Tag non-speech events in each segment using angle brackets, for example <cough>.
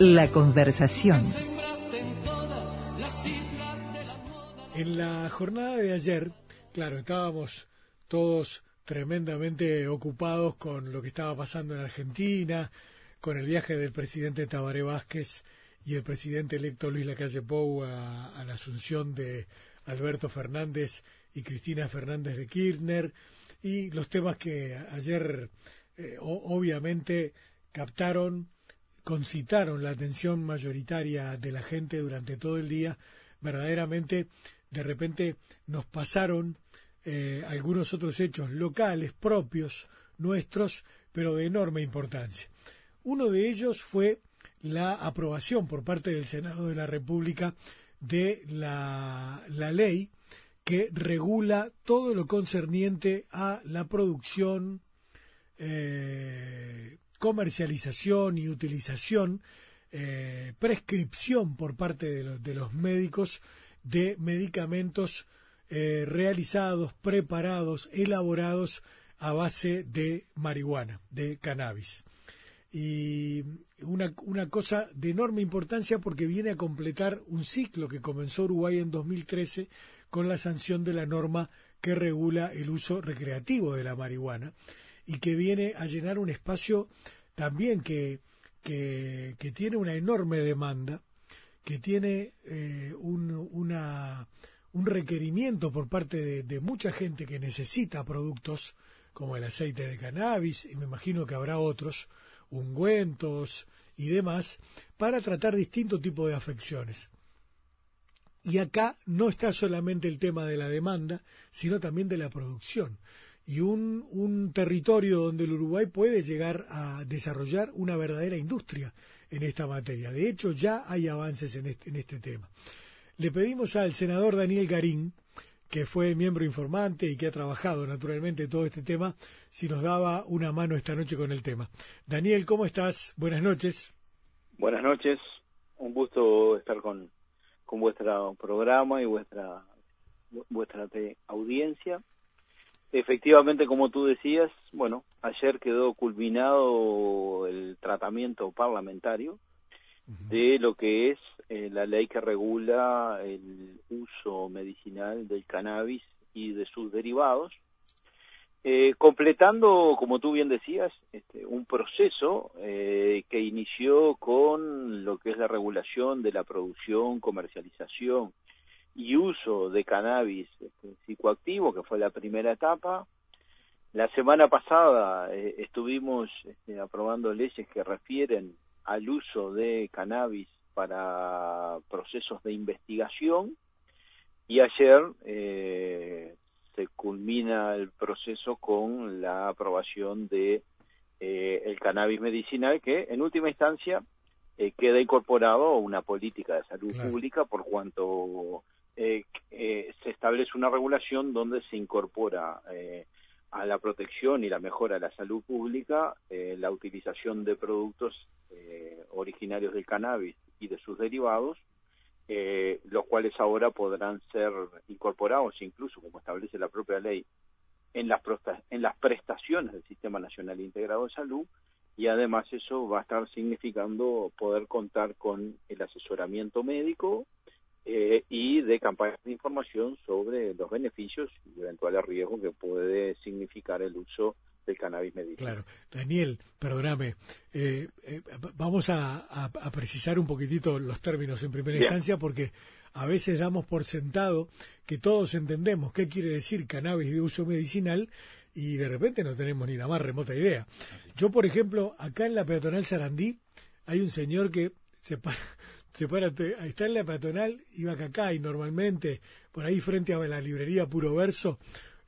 La conversación. En la jornada de ayer, claro, estábamos todos tremendamente ocupados con lo que estaba pasando en Argentina, con el viaje del presidente Tabaré Vázquez y el presidente electo Luis Lacalle Pou a, la asunción de Alberto Fernández y Cristina Fernández de Kirchner y los temas que ayer eh, obviamente captaron concitaron la atención mayoritaria de la gente durante todo el día, verdaderamente de repente nos pasaron eh, algunos otros hechos locales propios nuestros, pero de enorme importancia. Uno de ellos fue la aprobación por parte del Senado de la República de la, ley que regula todo lo concerniente a la producción, eh, comercialización y utilización, eh, prescripción por parte de, los médicos de medicamentos eh, realizados, preparados, elaborados a base de marihuana, de cannabis. Y una, una cosa de enorme importancia porque viene a completar un ciclo que comenzó Uruguay en 2013 con la sanción de la norma que regula el uso recreativo de la marihuana y que viene a llenar un espacio también que, que, tiene una enorme demanda, que tiene eh, un, una, un requerimiento por parte de, mucha gente que necesita productos como el aceite de cannabis, y me imagino que habrá otros, ungüentos y demás, para tratar distintos tipos de afecciones. Y acá no está solamente el tema de la demanda, sino también de la producción y un, un territorio donde el Uruguay puede llegar a desarrollar una verdadera industria en esta materia. De hecho, ya hay avances en este, en este tema. Le pedimos al senador Daniel Garín, que fue miembro informante y que ha trabajado naturalmente todo este tema, si nos daba una mano esta noche con el tema. Daniel, ¿cómo estás? Buenas noches. Buenas noches, un gusto estar con, con vuestro programa y vuestra, vuestra audiencia. Efectivamente, como tú decías, bueno, ayer quedó culminado el tratamiento parlamentario de lo que es eh, la ley que regula el uso medicinal del cannabis y de sus derivados, eh, completando, como tú bien decías, este, un proceso eh, que inició con lo que es la regulación de la producción, comercialización y uso de cannabis este, psicoactivo, que fue la primera etapa. La semana pasada eh, estuvimos este, aprobando leyes que refieren al uso de cannabis para procesos de investigación y ayer eh, se culmina el proceso con la aprobación de eh, el cannabis medicinal que en última instancia queda incorporado a una política de salud pública por cuanto eh, eh, se establece una regulación donde se incorpora eh, a la protección y la mejora de la salud pública eh, la utilización de productos originarios del cannabis y de sus derivados, los cuales ahora podrán ser incorporados incluso, como establece la propia ley, en las, en las prestaciones del Sistema Nacional Integrado de Salud y además eso va a estar significando poder contar con el asesoramiento médico eh, y de campañas de información sobre los beneficios y eventuales riesgos que puede significar el uso del cannabis medicinal. Claro. Daniel, perdóname, eh, eh, vamos a, precisar un poquitito los términos en primera instancia porque a veces damos por sentado que todos entendemos qué quiere decir cannabis de uso medicinal y de repente no tenemos ni la más remota idea. Yo, por ejemplo, acá en la peatonal Sarandí hay un señor que se para, se para, está en la peatonal, iba acá y normalmente por ahí frente a la librería Puro Verso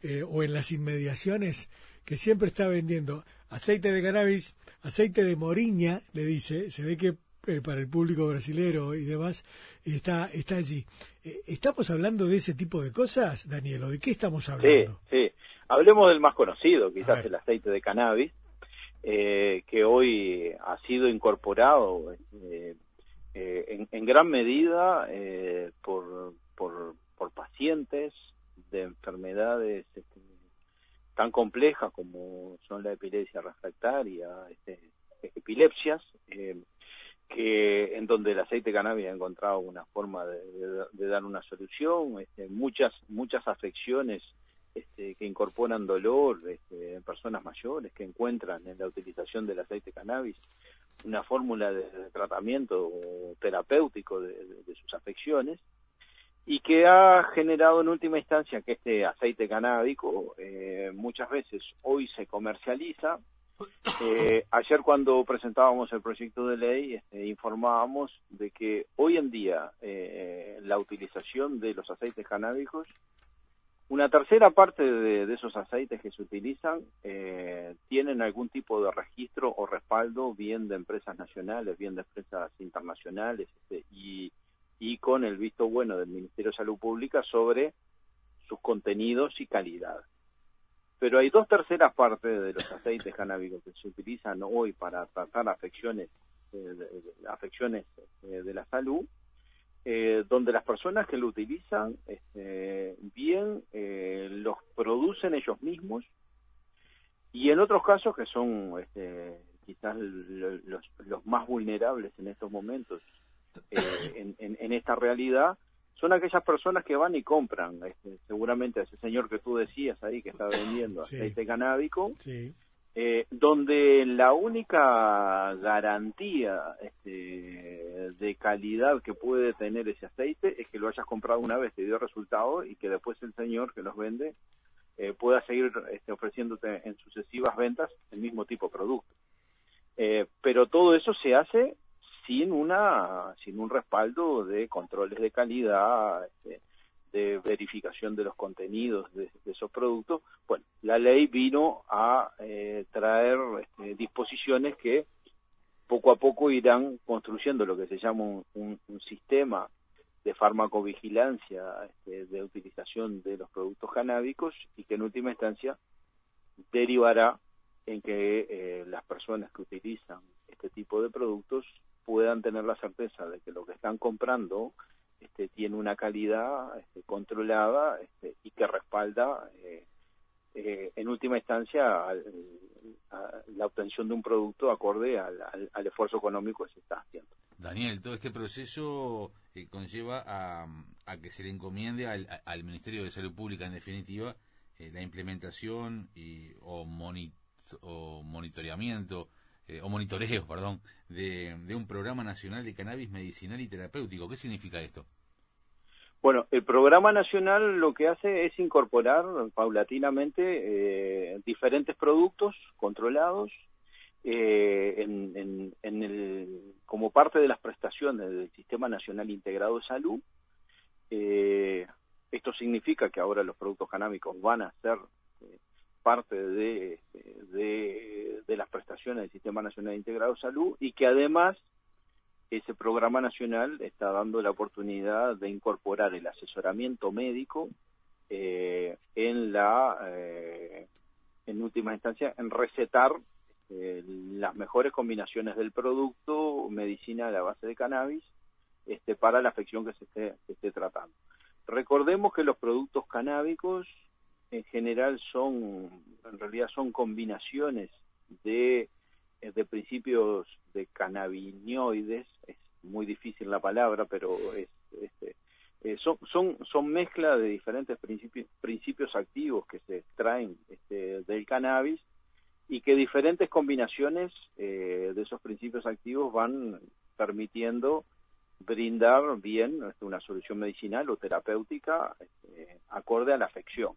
eh, o en las inmediaciones, que siempre está vendiendo aceite de cannabis, aceite de moriña, le dice, se ve que eh, para el público brasilero y demás, está, está allí. Eh, ¿Estamos hablando de ese tipo de cosas, Daniel? ¿O de qué estamos hablando? Sí, sí. Hablemos del más conocido, quizás el aceite de cannabis, que hoy ha sido incorporado eh, en, gran medida eh, por, por, pacientes de enfermedades este, tan complejas como son la epilepsia refractaria, este, epilepsias, eh, que en donde el aceite cannabis ha encontrado una forma de, dar una solución, este, muchas muchas afecciones este, que incorporan dolor este, en personas mayores que encuentran en la utilización del aceite cannabis una fórmula de, tratamiento terapéutico de, sus afecciones y que ha generado en última instancia que este aceite canábico eh, muchas veces hoy se comercializa. Eh, ayer cuando presentábamos el proyecto de ley este, informábamos de que hoy en día eh, la utilización de los aceites canábicos, una tercera parte de, esos aceites que se utilizan eh, tienen algún tipo de registro o respaldo bien de empresas nacionales, bien de empresas internacionales este, y, y con el visto bueno del Ministerio de Salud Pública sobre sus contenidos y calidad. Pero hay dos terceras partes de los aceites canábicos que se utilizan hoy para tratar afecciones eh, de, afecciones eh, de la salud eh, donde las personas que lo utilizan este, bien los producen ellos mismos y en otros casos que son este, quizás los, los, más vulnerables en estos momentos en, en esta realidad son aquellas personas que van y compran, este, seguramente a ese señor que tú decías ahí que está vendiendo aceite canábico, eh, donde la única garantía este, de calidad que puede tener ese aceite es que lo hayas comprado una vez, te dio resultado y que después el señor que los vende eh, pueda seguir este, ofreciéndote en sucesivas ventas el mismo tipo de producto. Eh, pero todo eso se hace sin una sin un respaldo de controles de calidad este, de verificación de los contenidos de, esos productos bueno la ley vino a eh, traer este, disposiciones que poco a poco irán construyendo lo que se llama un, sistema de farmacovigilancia este, de utilización de los productos canábicos y que en última instancia derivará en que eh, las personas que utilizan este tipo de productos puedan tener la certeza de que lo que están comprando este, tiene una calidad este, controlada este, y que respalda eh, eh, en última instancia la obtención de un producto acorde al, esfuerzo económico que se está haciendo. Daniel, todo este proceso eh, conlleva a, que se le encomiende al, Ministerio de Salud Pública, en definitiva, la implementación y, o monitoreamiento eh, o monitoreo, perdón, de, un programa nacional de cannabis medicinal y terapéutico. ¿Qué significa esto? Bueno, el programa nacional lo que hace es incorporar paulatinamente eh, diferentes productos controlados eh, como parte de las prestaciones del Sistema Nacional Integrado de Salud. esto significa que ahora los productos canábicos van a ser parte de, de, las prestaciones del Sistema Nacional Integrado de Salud y que además ese programa nacional está dando la oportunidad de incorporar el asesoramiento médico eh, en la eh, en última instancia en recetar eh, las mejores combinaciones del producto medicina a la base de cannabis este para la afección que se esté, se esté tratando. Recordemos que los productos canábicos en general son, en realidad son combinaciones de, eh, de principios de cannabinoides, es muy difícil la palabra, pero es, este, eh, son, son, son mezcla de diferentes principios, principios activos que se extraen este, del cannabis y que diferentes combinaciones eh, de esos principios activos van permitiendo brindar bien este, una solución medicinal o terapéutica este, acorde a la afección.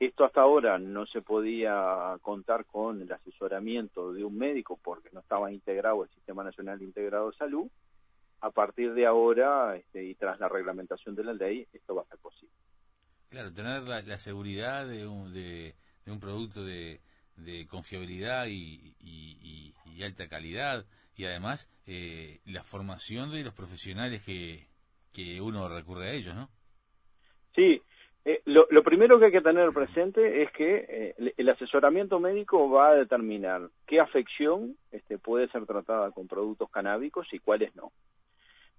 Esto hasta ahora no se podía contar con el asesoramiento de un médico porque no estaba integrado el Sistema Nacional Integrado de Salud. A partir de ahora este, y tras la reglamentación de la ley, esto va a ser posible. Claro, tener la, seguridad de un, de, un producto de, confiabilidad y, alta calidad y además eh, la formación de los profesionales que, que uno recurre a ellos, ¿no? Sí, eh, lo, primero que hay que tener presente es que eh, el asesoramiento médico va a determinar qué afección este, puede ser tratada con productos canábicos y cuáles no.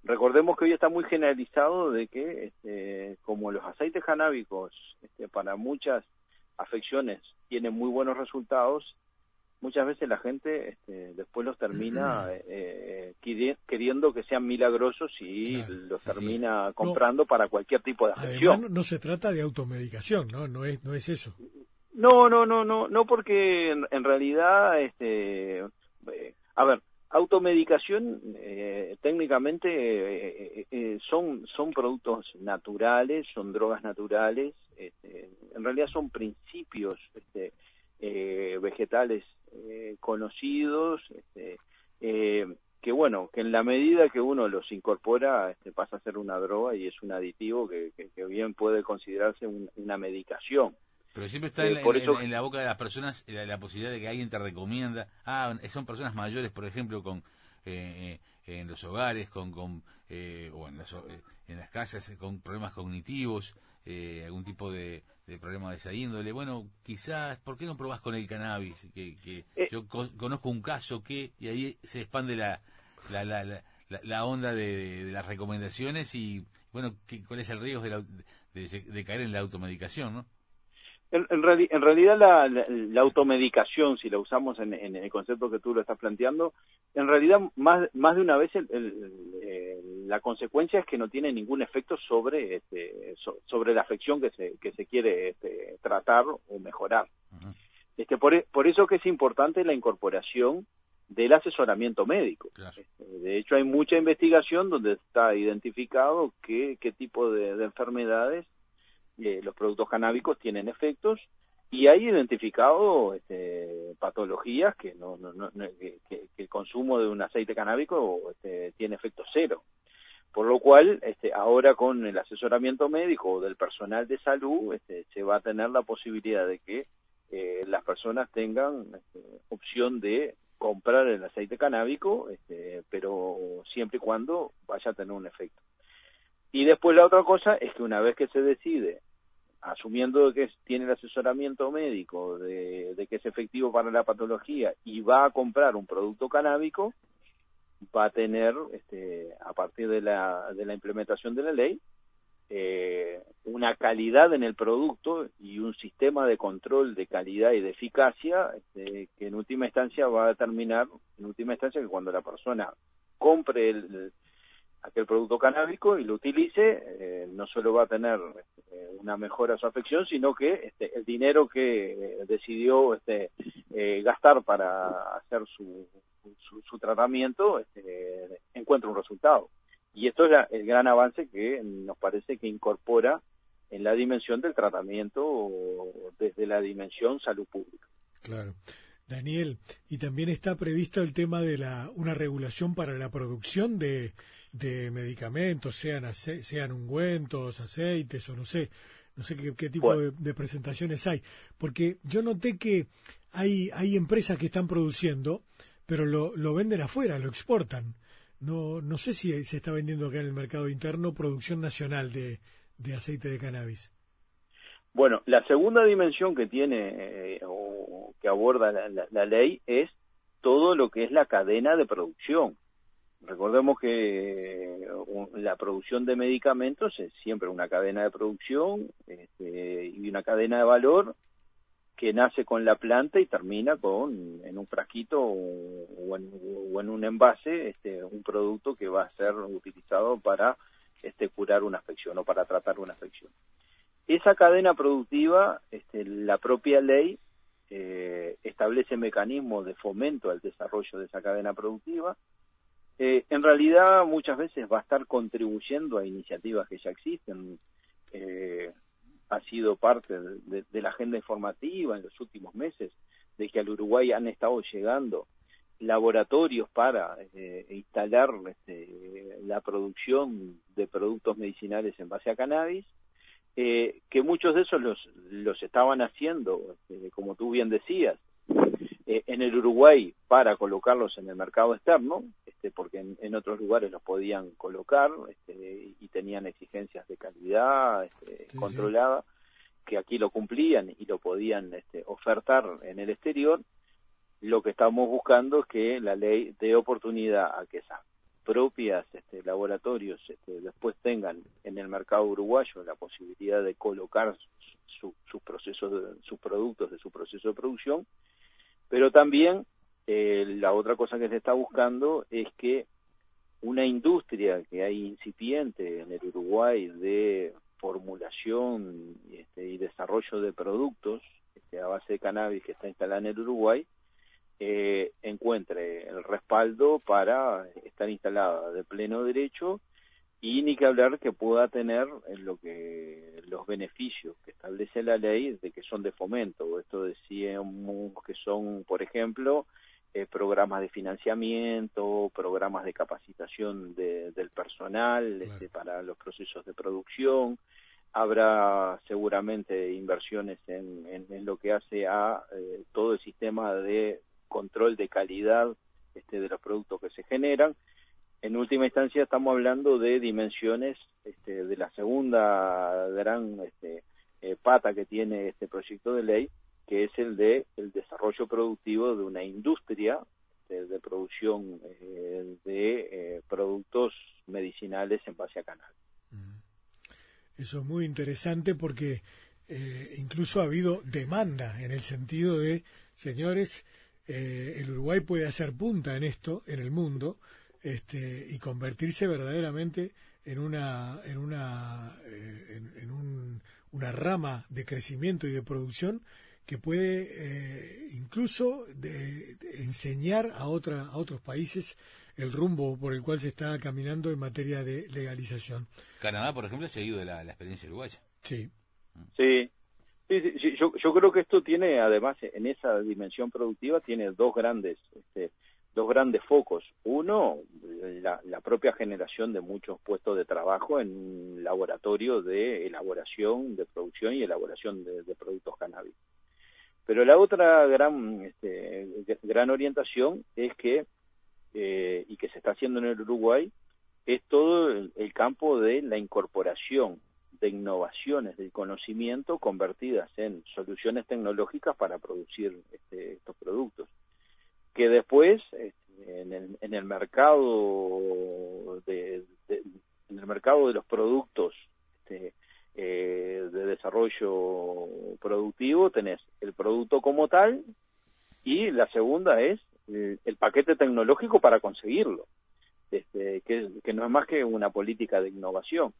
Recordemos que hoy está muy generalizado de que, este, como los aceites canábicos este, para muchas afecciones tienen muy buenos resultados, muchas veces la gente este, después los termina <clears throat> eh, queriendo que sean milagrosos y los termina comprando para cualquier tipo de. Además, no se trata de automedicación, ¿no? No es, no es eso. No, no, no, no, no porque en, realidad, este, eh, a ver, automedicación eh, técnicamente eh, eh, son son productos naturales, son drogas naturales, este, en realidad son principios este, vegetales conocidos, este, que bueno, que en la medida que uno los incorpora este, pasa a ser una droga y es un aditivo que, que, bien puede considerarse una medicación. Pero siempre está en, eh, la boca de las personas la, posibilidad de que alguien te recomienda. Ah, son personas mayores, por ejemplo, con eh, eh, en los hogares, con, con o en las, en las casas con problemas cognitivos, algún tipo de, problema de esa índole. Bueno, quizás, ¿por qué no probás con el cannabis? Que, que yo conozco un caso que, y ahí se expande la, la, la, la, onda de, las recomendaciones y, bueno, ¿cuál es el riesgo de, de, de caer en la automedicación, no? En, en, realidad la, automedicación, si la usamos en, el concepto que tú lo estás planteando, en realidad más, más de una vez la consecuencia es que no tiene ningún efecto sobre, este, sobre la afección que se, que se quiere este, tratar o mejorar. este, por, por eso que es importante la incorporación del asesoramiento médico. Este, de hecho, hay mucha investigación donde está identificado qué, qué tipo de enfermedades eh, los productos canábicos tienen efectos y hay identificado este, patologías que, no, que, el consumo de un aceite canábico este, tiene efecto cero. Por lo cual, este, ahora con el asesoramiento médico del personal de salud, este, se va a tener la posibilidad de que eh, las personas tengan este, opción de comprar el aceite canábico, este, pero siempre y cuando vaya a tener un efecto. Y después la otra cosa es que una vez que se decide asumiendo que tiene el asesoramiento médico de, que es efectivo para la patología y va a comprar un producto canábico, va a tener, este, a partir de la, de la implementación de la ley, eh, una calidad en el producto y un sistema de control de calidad y de eficacia este, que en última instancia va a determinar, en última instancia, que cuando la persona compre el, aquel producto canábico y lo utilice, eh, no solo va a tener este, una mejora a su afección, sino que este, el dinero que eh, decidió este, eh, gastar para hacer su, su, tratamiento este, encuentra un resultado. Y esto es el gran avance que nos parece que incorpora en la dimensión del tratamiento desde la dimensión salud pública. Claro. Daniel, y también está previsto el tema de la una regulación para la producción de de medicamentos, sean, sean ungüentos, aceites o no sé, no sé qué, tipo de, presentaciones hay. Porque yo noté que hay, hay empresas que están produciendo, pero lo, lo venden afuera, lo exportan. No, no sé si se está vendiendo acá en el mercado interno producción nacional de, de aceite de cannabis. Bueno, la segunda dimensión que tiene eh, o que aborda la, ley es todo lo que es la cadena de producción. Recordemos que la producción de medicamentos es siempre una cadena de producción este, y una cadena de valor que nace con la planta y termina con en un frasquito o, en, un envase este, un producto que va a ser utilizado para este, curar una afección o para tratar una afección. Esa cadena productiva, este, la propia ley eh, establece mecanismos de fomento al desarrollo de esa cadena productiva eh, en realidad muchas veces va a estar contribuyendo a iniciativas que ya existen. Eh, ha sido parte de, la agenda informativa en los últimos meses de que al Uruguay han estado llegando laboratorios para eh, instalar este, la producción de productos medicinales en base a cannabis, que muchos de esos los, los estaban haciendo, este, como tú bien decías, eh, en el Uruguay para colocarlos en el mercado externo, este, porque en, otros lugares los podían colocar este, y tenían exigencias de calidad este, controlada, que aquí lo cumplían y lo podían este, ofertar en el exterior. Lo que estamos buscando es que la ley dé oportunidad a que esas propias este, laboratorios este, después tengan en el mercado uruguayo la posibilidad de colocar sus procesos, sus productos de su proceso de producción Pero también eh, la otra cosa que se está buscando es que una industria que hay incipiente en el Uruguay de formulación este, y desarrollo de productos este, a base de cannabis que está instalada en el Uruguay eh, encuentre el respaldo para estar instalada de pleno derecho y ni que hablar que pueda tener en lo que los beneficios que establece la ley de que son de fomento. Esto decíamos que son, por ejemplo, eh, programas de financiamiento, programas de capacitación del personal este, para los procesos de producción. Habrá seguramente inversiones en, en, lo que hace a eh, todo el sistema de control de calidad este, de los productos que se generan. En última instancia estamos hablando de dimensiones este, de la segunda gran este, eh, pata que tiene este proyecto de ley, que es el de el desarrollo productivo de una industria de, producción eh, de eh, productos medicinales en base a canal. Eso es muy interesante porque eh, incluso ha habido demanda en el sentido de, señores, el Uruguay puede hacer punta en esto, en el mundo, este, y convertirse verdaderamente en una, en una, en un, una rama de crecimiento y de producción que puede eh, incluso de, enseñar a, otra, a otros países el rumbo por el cual se está caminando en materia de legalización. Canadá, por ejemplo, ha seguido de la, experiencia uruguaya. Sí. Sí. Sí, Yo, yo, creo que esto tiene, además, en esa dimensión productiva, tiene dos grandes, este, dos grandes focos. Uno, la, la, propia generación de muchos puestos de trabajo en un laboratorio de elaboración, de producción y elaboración de, productos cannabis. Pero la otra gran, este, gran orientación es que, eh, y que se está haciendo en el Uruguay, es todo el, campo de la incorporación de innovaciones del conocimiento convertidas en soluciones tecnológicas para producir este, estos productos que después este, en, el, en el mercado de, en el mercado de los productos este, eh, de desarrollo productivo tenés el producto como tal y la segunda es eh, el, paquete tecnológico para conseguirlo, este, que, que, no es más que una política de innovación.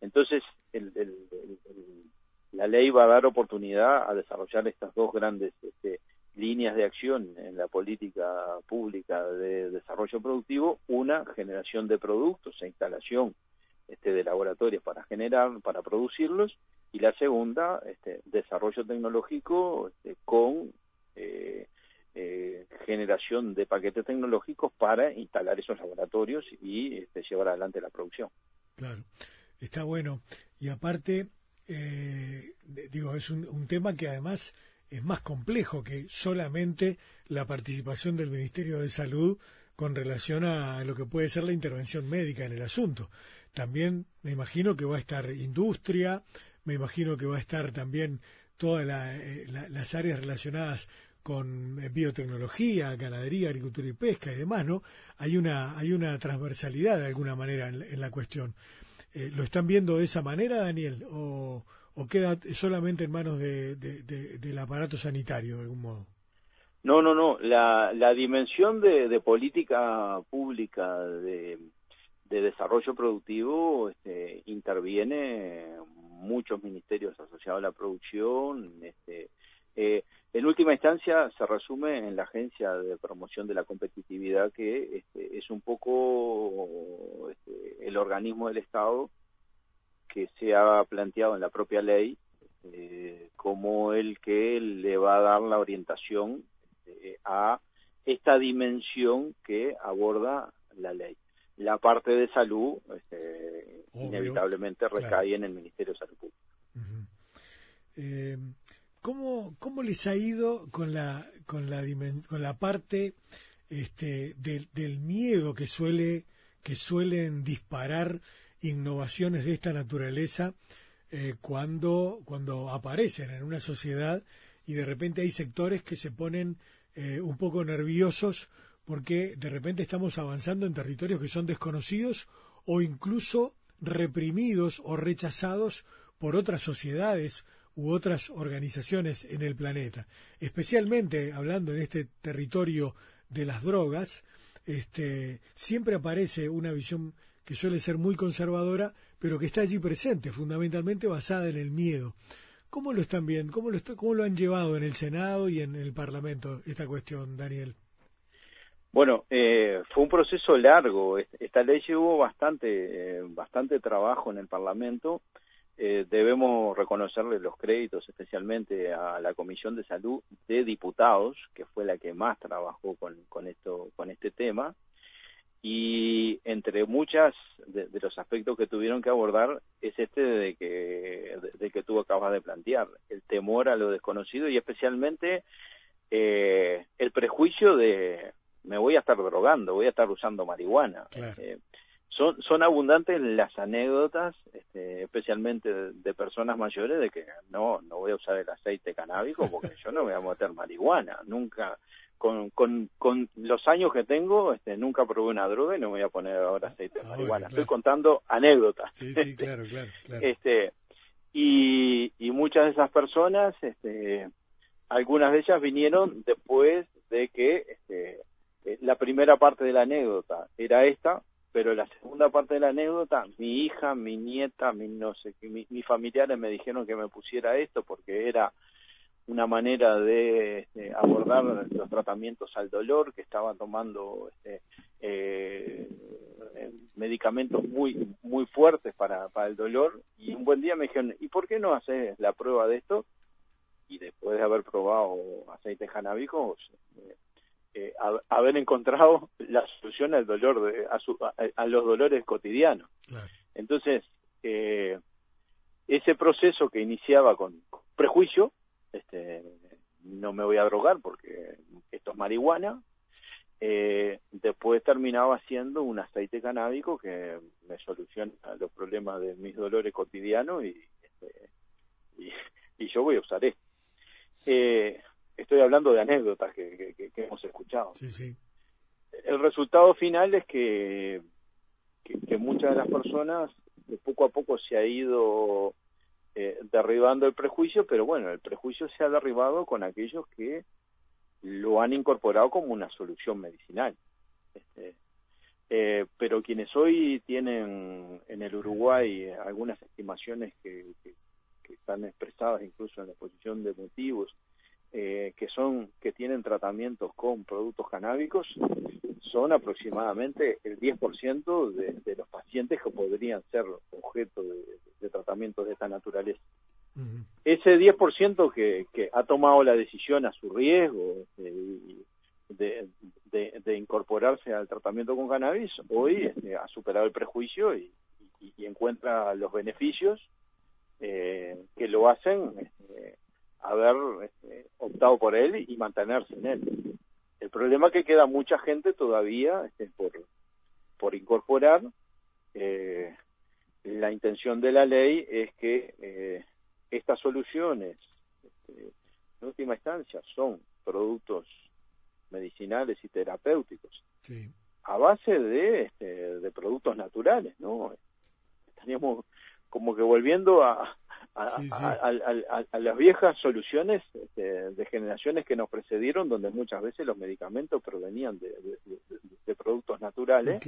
Entonces, la ley va a dar oportunidad a desarrollar estas dos grandes este, líneas de acción en la política pública de desarrollo productivo, una generación de productos e instalación este, de laboratorios para generar, para producirlos, y la segunda, este, desarrollo tecnológico este, con eh, eh, generación de paquetes tecnológicos para instalar esos laboratorios y este, llevar adelante la producción. Claro, está bueno. Y aparte, eh, digo, es un, un tema que además es más complejo que solamente la participación del Ministerio de Salud con relación a lo que puede ser la intervención médica en el asunto. También me imagino que va a estar industria, me imagino que va a estar también todas eh, las áreas relacionadas con eh, biotecnología, ganadería, agricultura y pesca y demás, ¿no? Hay una, hay una transversalidad de alguna manera en, la cuestión. Eh, ¿Lo están viendo de esa manera, Daniel? ¿O, queda solamente en manos de, del aparato sanitario, de algún modo? No, no, no. La, dimensión de política pública de de desarrollo productivo este, interviene muchos ministerios asociados a la producción. Este, eh, en última instancia se resume en la Agencia de Promoción de la Competitividad, que este, es un poco este, el organismo del Estado que se ha planteado en la propia ley este, como el que le va a dar la orientación este, a esta dimensión que aborda la ley. La parte de salud este, inevitablemente recae en el Ministerio de Salud Pública. Eh, ¿cómo, ¿Cómo les ha ido con la, con la, con la parte este, del, del miedo que, suele, que suelen disparar innovaciones de esta naturaleza eh, cuando, cuando aparecen en una sociedad y de repente hay sectores que se ponen eh, un poco nerviosos porque de repente estamos avanzando en territorios que son desconocidos o incluso reprimidos o rechazados por otras sociedades u otras organizaciones en el planeta. Especialmente hablando en este territorio de las drogas, este, siempre aparece una visión que suele ser muy conservadora, pero que está allí presente, fundamentalmente basada en el miedo. ¿Cómo lo están viendo? ¿Cómo lo, cómo lo han llevado en el Senado y en el Parlamento esta cuestión, Daniel? Bueno, eh, fue un proceso largo. Esta ley llevó bastante, eh, bastante trabajo en el Parlamento. Eh, debemos reconocerle los créditos especialmente a la Comisión de Salud de Diputados, que fue la que más trabajó con, con esto, con este tema. Y entre muchas de, los aspectos que tuvieron que abordar es este de que, de, que tú acabas de plantear, el temor a lo desconocido y especialmente el prejuicio de me voy a estar drogando, voy a estar usando marihuana. Eh, son, son abundantes las anécdotas, este, especialmente de, personas mayores, de que no, no voy a usar el aceite canábico porque <laughs> yo no voy a meter marihuana. Nunca, con, con, con los años que tengo, este, nunca probé una droga y no me voy a poner ahora aceite de marihuana. Estoy contando anécdotas. Sí, sí, <laughs> claro, claro, Este, y, y muchas de esas personas, este, algunas de ellas vinieron después de que este, eh, la primera parte de la anécdota era esta, pero la segunda parte de la anécdota, mi hija, mi nieta, mi, no sé, mi, mis familiares me dijeron que me pusiera esto porque era una manera de este, abordar los tratamientos al dolor, que estaban tomando este, eh, medicamentos muy muy fuertes para, para el dolor, y un buen día me dijeron, ¿y por qué no haces la prueba de esto? Y después de haber probado aceite janábico, eh, eh, haber encontrado la solución al dolor, de, a, los dolores cotidianos. Entonces, eh, ese proceso que iniciaba con prejuicio, este, no me voy a drogar porque esto es marihuana, eh, después terminaba siendo un aceite canábico que me soluciona los problemas de mis dolores cotidianos y, este, y, yo voy a usar esto. Eh, estoy hablando de anécdotas que, hemos escuchado. El resultado final es que, que, muchas de las personas poco a poco se ha ido eh, derribando el prejuicio, pero bueno, el prejuicio se ha derribado con aquellos que lo han incorporado como una solución medicinal. Este, eh, pero quienes hoy tienen en el Uruguay algunas estimaciones que, que, están expresadas incluso en la exposición de motivos eh, que son que tienen tratamientos con productos canábicos son aproximadamente el 10% de, de los pacientes que podrían ser objeto de, tratamientos de esta naturaleza. Ese 10% que, que ha tomado la decisión a su riesgo de, de, incorporarse al tratamiento con cannabis, hoy este, ha superado el prejuicio y, y, encuentra los beneficios eh, que lo hacen este, haber este, optado por él y mantenerse en él. El problema es que queda mucha gente todavía este, por, por incorporar. Eh, la intención de la ley es que eh, estas soluciones, este, en última instancia, son productos medicinales y terapéuticos a base de, este, de productos naturales, ¿no? Estaríamos como que volviendo a, a, las viejas soluciones este, de generaciones que nos precedieron, donde muchas veces los medicamentos provenían de, productos naturales.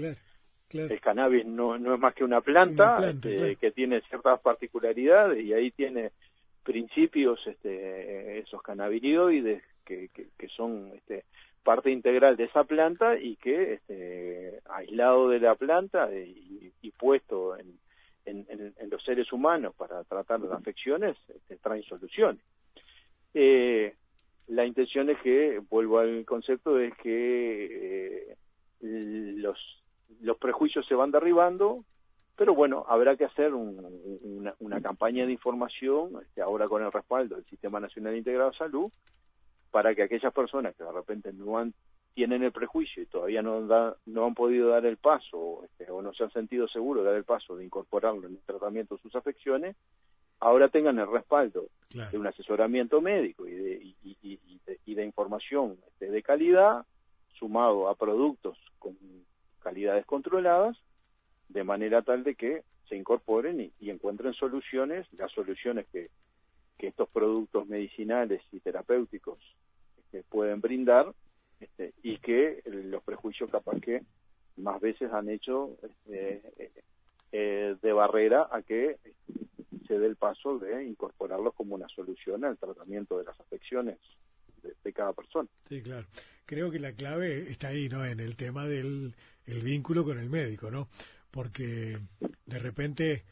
El cannabis no, no es más que una planta, este, que tiene ciertas particularidades y ahí tiene principios, este, esos cannabinoides que, que, son este, parte integral de esa planta y que este, aislado de la planta y puesto en, en, los seres humanos para tratar las afecciones este, traen soluciones. Eh, la intención es que, vuelvo al concepto, es que eh, los, los prejuicios se van derribando, pero bueno, habrá que hacer una, una, campaña de información, este, ahora con el respaldo del Sistema Nacional Integrado de Salud, para que aquellas personas que de repente no han tienen el prejuicio y todavía no, no han podido dar el paso este, o no se han sentido seguros de dar el paso de incorporarlo en el tratamiento de sus afecciones, ahora tengan el respaldo de un asesoramiento médico y de, y, de, información este, de calidad, sumado a productos con calidades controladas, de manera tal de que se incorporen y, encuentren soluciones, las soluciones que, que estos productos medicinales y terapéuticos este, pueden brindar este, y que los prejuicios capaz que más veces han hecho este, eh, de barrera a que se dé el paso de incorporarlos como una solución al tratamiento de las afecciones de, cada persona. Sí, claro. Creo que la clave está ahí, ¿no? En el tema del el vínculo con el médico, ¿no? Porque de repente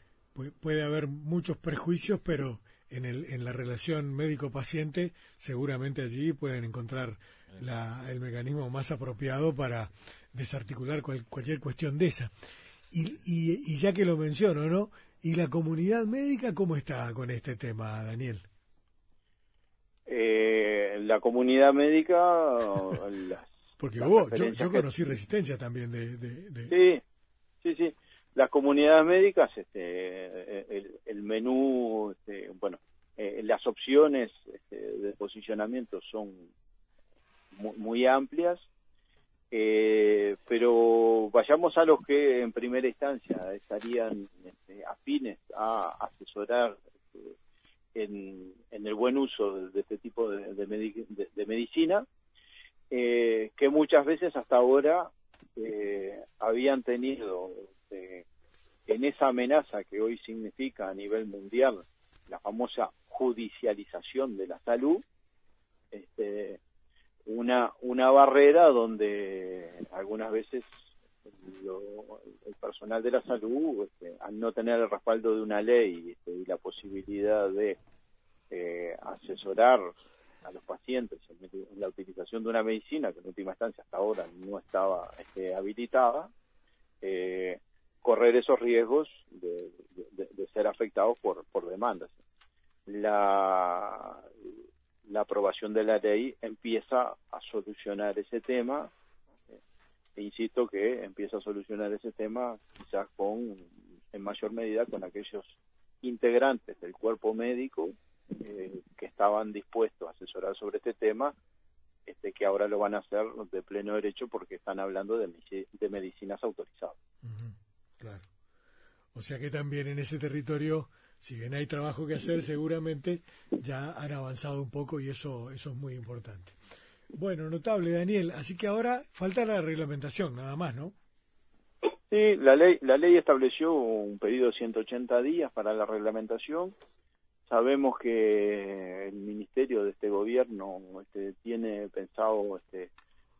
puede haber muchos prejuicios, pero en, el, en la relación médico-paciente seguramente allí pueden encontrar la, el mecanismo más apropiado para desarticular cualquier cuestión de esa. Y, y, ya que lo menciono, ¿no? ¿Y la comunidad médica cómo está con este tema, Daniel? Eh, la comunidad médica... <laughs> Porque hubo, yo, conocí resistencia también de, Sí, sí, sí. Las comunidades médicas, este, el, menú, este, bueno, eh, las opciones este, de posicionamiento son muy amplias eh, pero vayamos a los que en primera instancia estarían este, afines a asesorar este, en, el buen uso de, este tipo de, de, medicina, eh, que muchas veces hasta ahora eh, habían tenido este, en esa amenaza que hoy significa a nivel mundial la famosa judicialización de la salud, este, una, una barrera donde algunas veces el personal de la salud, este, al no tener el respaldo de una ley este, y la posibilidad de eh, asesorar a los pacientes en la utilización de una medicina que en última instancia hasta ahora no estaba habilitada, eh, correr esos riesgos de, de, ser afectados por, por demandas. La, la aprobación de la ley empieza a solucionar ese tema. E insisto que empieza a solucionar ese tema quizás con en mayor medida con aquellos integrantes del cuerpo médico eh, que estaban dispuestos a asesorar sobre este tema este que ahora lo van a hacer de pleno derecho porque están hablando de, de medicinas autorizadas claro o sea que también en ese territorio si bien hay trabajo que hacer, seguramente ya han avanzado un poco y eso, eso es muy importante. Bueno, notable, Daniel. Así que ahora falta la reglamentación, nada más, ¿no? Sí, la ley, la ley estableció un periodo de 180 días para la reglamentación. Sabemos que el ministerio de este gobierno este, tiene pensado este,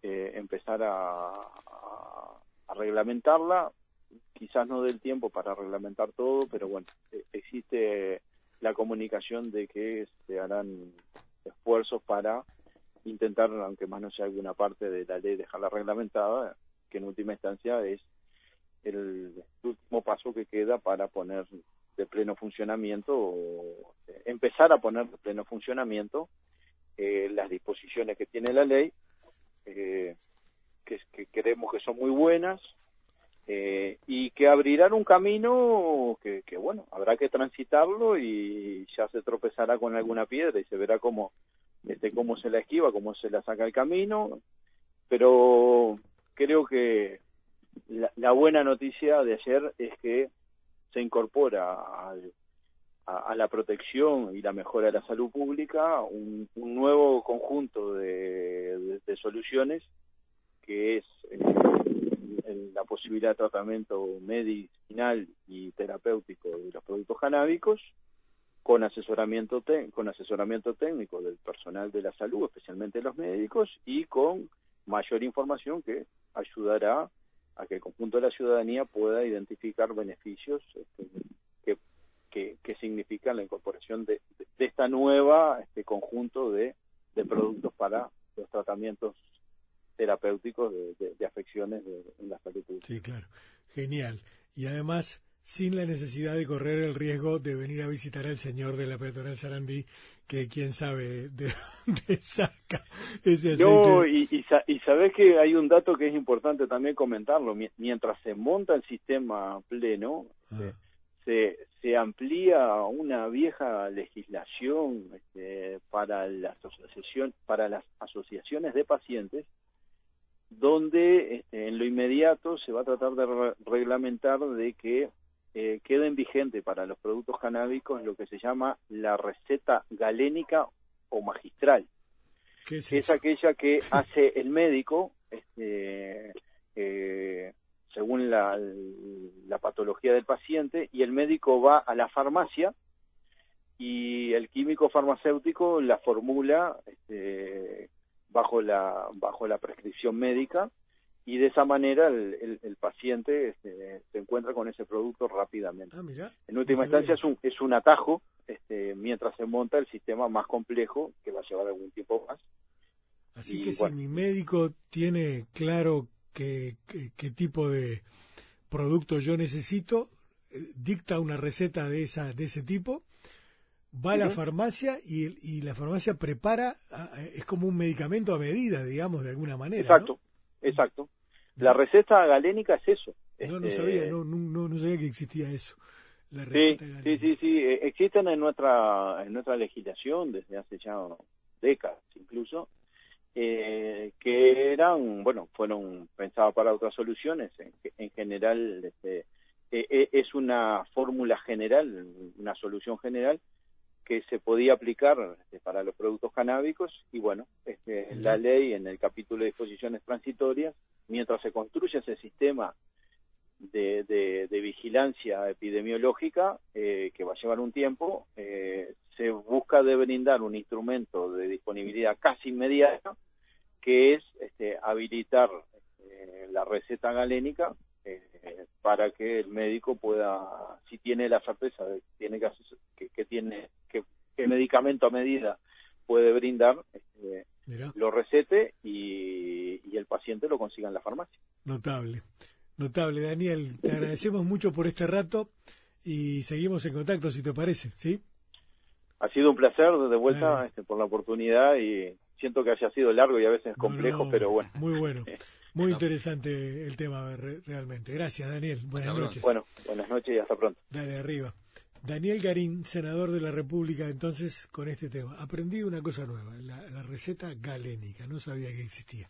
eh, empezar a, a reglamentarla quizás no del tiempo para reglamentar todo, pero bueno, e, existe la comunicación de que se harán esfuerzos para intentar, aunque más no sea alguna parte de la ley, dejarla reglamentada, que en última instancia es el último paso que queda para poner de pleno funcionamiento, o empezar a poner de pleno funcionamiento eh, las disposiciones que tiene la ley, eh, que, que creemos que son muy buenas, eh, y que abrirán un camino que, que, bueno, habrá que transitarlo y ya se tropezará con alguna piedra y se verá cómo, este, cómo se la esquiva, cómo se la saca el camino, pero creo que la, buena noticia de ayer es que se incorpora a, la protección y la mejora de la salud pública un, nuevo conjunto de, de, soluciones que es eh, la posibilidad de tratamiento medicinal y terapéutico de los productos canábicos con asesoramiento con asesoramiento técnico del personal de la salud, especialmente los médicos y con mayor información que ayudará a que el conjunto de la ciudadanía pueda identificar beneficios este, que, que, significan la incorporación de, de, esta nueva este conjunto de, de productos para los tratamientos terapéuticos de, afecciones de, en la salud pública. Sí, claro. Genial. Y además, sin la necesidad de correr el riesgo de venir a visitar al señor de la peatonal Sarandí, que quién sabe de <laughs> dónde saca ese aceite. No, y, y, sabes que hay un dato que es importante también comentarlo. Mientras se monta el sistema pleno, ah. se, se amplía una vieja legislación este, para, la asociación, para las asociaciones de pacientes donde este, en lo inmediato se va a tratar de reglamentar de que eh, queden vigente para los productos canábicos lo que se llama la receta galénica o magistral. ¿Qué es, que es aquella que <laughs> hace el médico este, eh, según la, la patología del paciente y el médico va a la farmacia y el químico farmacéutico la formula este, bajo la bajo la prescripción médica y de esa manera el, el, el paciente este, se encuentra con ese producto rápidamente. Ah, mira. En última instancia es un, es un atajo este, mientras se monta el sistema más complejo que va a llevar algún tiempo más. Así y que bueno. si mi médico tiene claro qué, qué, qué tipo de producto yo necesito, eh, dicta una receta de esa de ese tipo, va a la farmacia y, la farmacia prepara, es como un medicamento a medida, digamos, de alguna manera. Exacto, exacto. La receta galénica es eso. No, no, Este, sabía, no, no, no, no sabía que existía eso. La Sí, receta sí, galénica. sí, sí, eh, existen en nuestra en nuestra legislación desde hace ya décadas incluso eh, que eran, bueno, fueron pensadas para otras soluciones. En, en general, este, eh, eh, es una fórmula general, una solución general que se podía aplicar este, para los productos canábicos y bueno, este, la ley en el capítulo de disposiciones transitorias, mientras se construye ese sistema de, de- de vigilancia epidemiológica eh, que va a llevar un tiempo, eh, se busca de brindar un instrumento de disponibilidad casi inmediata que es este, habilitar eh, la receta galénica eh, para que el médico pueda, si tiene la certeza de que tiene que, que tiene que, que medicamento a medida puede brindar, este, Mirá, lo recete y, y el paciente lo consiga en la farmacia. notable. Notable, Daniel. Te agradecemos mucho por este rato y seguimos en contacto, si te parece, ¿sí? Ha sido un placer de vuelta este, por la oportunidad y siento que haya sido largo y a veces complejo, No, no, pero bueno. Muy bueno. <laughs> Muy interesante el tema, re- realmente. Gracias, Daniel. Buenas noches. Bueno, buenas noches y hasta pronto. Dale, arriba. Daniel Garín, senador de la República, entonces, con este tema. Aprendí una cosa nueva, la, receta galénica. No sabía que existía.